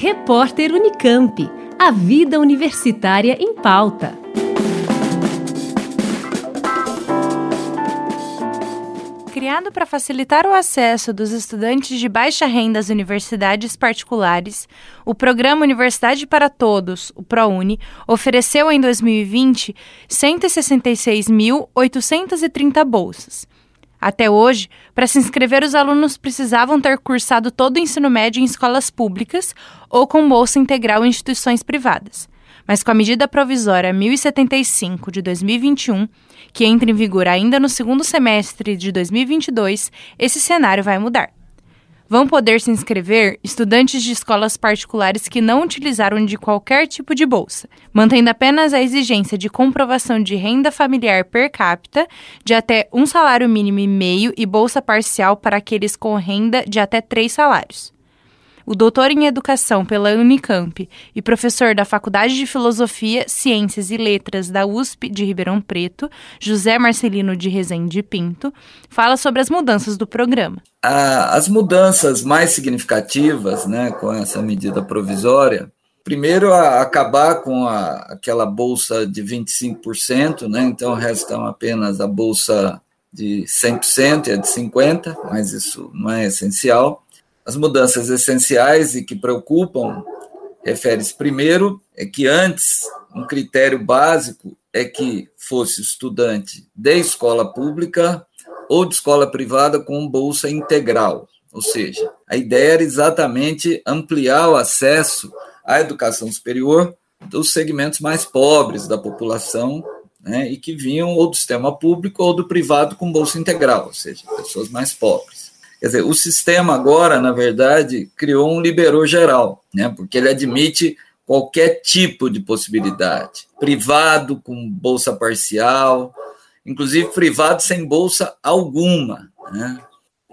Repórter Unicamp. A vida universitária em pauta. Criado para facilitar o acesso dos estudantes de baixa renda às universidades particulares, o programa Universidade para Todos, o ProUni, ofereceu em 2020 166.830 bolsas. Até hoje, para se inscrever, os alunos precisavam ter cursado todo o ensino médio em escolas públicas ou com bolsa integral em instituições privadas. Mas com a medida provisória 1075 de 2021, que entra em vigor ainda no segundo semestre de 2022, esse cenário vai mudar. Vão poder se inscrever estudantes de escolas particulares que não utilizaram de qualquer tipo de bolsa, mantendo apenas a exigência de comprovação de renda familiar per capita de até um salário mínimo e meio e bolsa parcial para aqueles com renda de até três salários o doutor em Educação pela Unicamp e professor da Faculdade de Filosofia, Ciências e Letras da USP de Ribeirão Preto, José Marcelino de Rezende Pinto, fala sobre as mudanças do programa. As mudanças mais significativas né, com essa medida provisória primeiro acabar com a, aquela bolsa de 25%, né? então restam apenas a bolsa de 100% e a de 50%, mas isso não é essencial. As mudanças essenciais e que preocupam refere-se primeiro é que antes um critério básico é que fosse estudante de escola pública ou de escola privada com bolsa integral, ou seja, a ideia era exatamente ampliar o acesso à educação superior dos segmentos mais pobres da população, né, e que vinham ou do sistema público ou do privado com bolsa integral, ou seja, pessoas mais pobres. Quer dizer, o sistema agora, na verdade, criou um liberou geral, né? porque ele admite qualquer tipo de possibilidade. Privado com bolsa parcial, inclusive privado sem bolsa alguma. Né?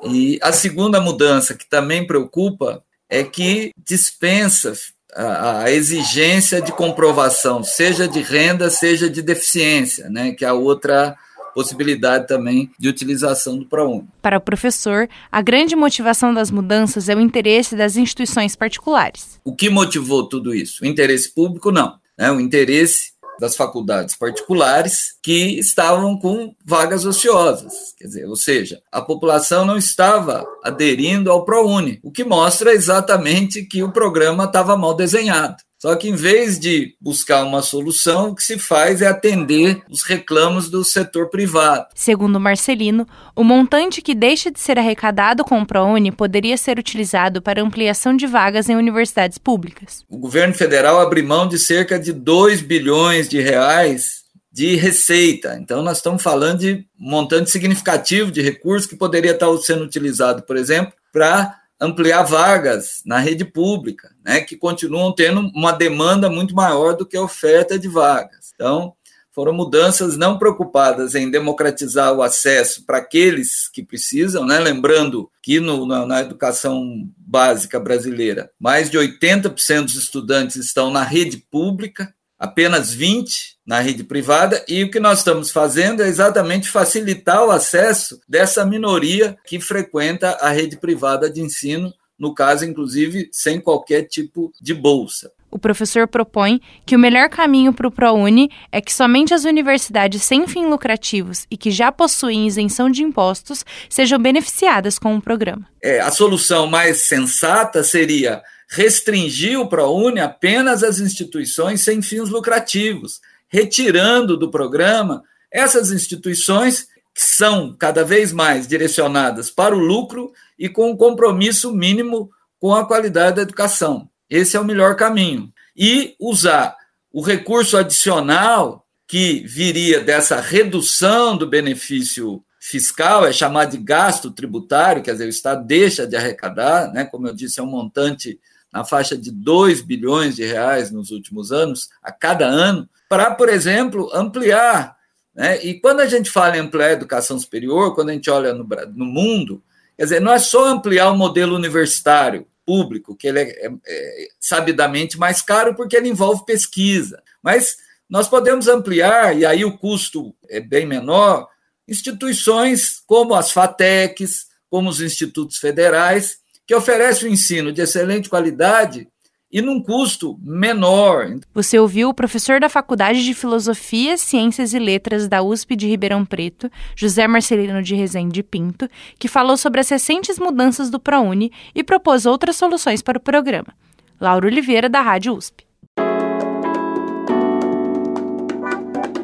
E a segunda mudança que também preocupa é que dispensa a, exigência de comprovação, seja de renda, seja de deficiência, né? que é a outra possibilidade também de utilização do ProUni. Para o professor, a grande motivação das mudanças é o interesse das instituições particulares. O que motivou tudo isso? O interesse público, não. Né? O interesse das faculdades particulares que estavam com vagas ociosas, quer dizer, ou seja, a população não estava aderindo ao ProUni, o que mostra exatamente que o programa estava mal desenhado. Só que, em vez de buscar uma solução, o que se faz é atender os reclamos do setor privado. Segundo Marcelino, o montante que deixa de ser arrecadado com o ProUni poderia ser utilizado para ampliação de vagas em universidades públicas. O governo federal abriu mão de cerca de 2 bilhões de reais de receita. Então, nós estamos falando de um montante significativo de recursos que poderia estar sendo utilizado, por exemplo, para ampliar vagas na rede pública, né, que continuam tendo uma demanda muito maior do que a oferta de vagas. Então, foram mudanças não preocupadas em democratizar o acesso para aqueles que precisam, né? lembrando que no, na, na, educação básica brasileira, mais de 80% dos estudantes estão na rede pública, apenas 20 na rede privada, e o que nós estamos fazendo é exatamente facilitar o acesso dessa minoria que frequenta a rede privada de ensino, no caso, inclusive, sem qualquer tipo de bolsa. O professor propõe que o melhor caminho para o ProUni é que somente as universidades sem fins lucrativos e que já possuem isenção de impostos sejam beneficiadas com o programa. É, a solução mais sensata seria restringir o ProUni apenas às instituições sem fins lucrativos, retirando do programa essas instituições que são cada vez mais direcionadas para o lucro e com um compromisso mínimo com a qualidade da educação. Esse é o melhor caminho. E usar o recurso adicional que viria dessa redução do benefício fiscal, é chamado de gasto tributário, quer dizer, o Estado deixa de arrecadar, né? como eu disse, é um montante na faixa de 2 bilhões de reais nos últimos anos, a cada ano, para, por exemplo, ampliar. Né? E quando a gente fala em ampliar a educação superior, quando a gente olha no, no mundo, quer dizer, não é só ampliar o modelo universitário público, que ele é, é, é sabidamente mais caro porque ele envolve pesquisa, mas nós podemos ampliar, e aí o custo é bem menor, instituições como as FATECs, como os institutos federais, que oferece um ensino de excelente qualidade e num custo menor. Você ouviu o professor da Faculdade de Filosofia, Ciências e Letras da USP de Ribeirão Preto, José Marcelino de Rezende Pinto, que falou sobre as recentes mudanças do ProUni e propôs outras soluções para o programa. Laura Oliveira, da Rádio USP.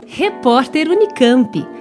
Repórter Unicamp.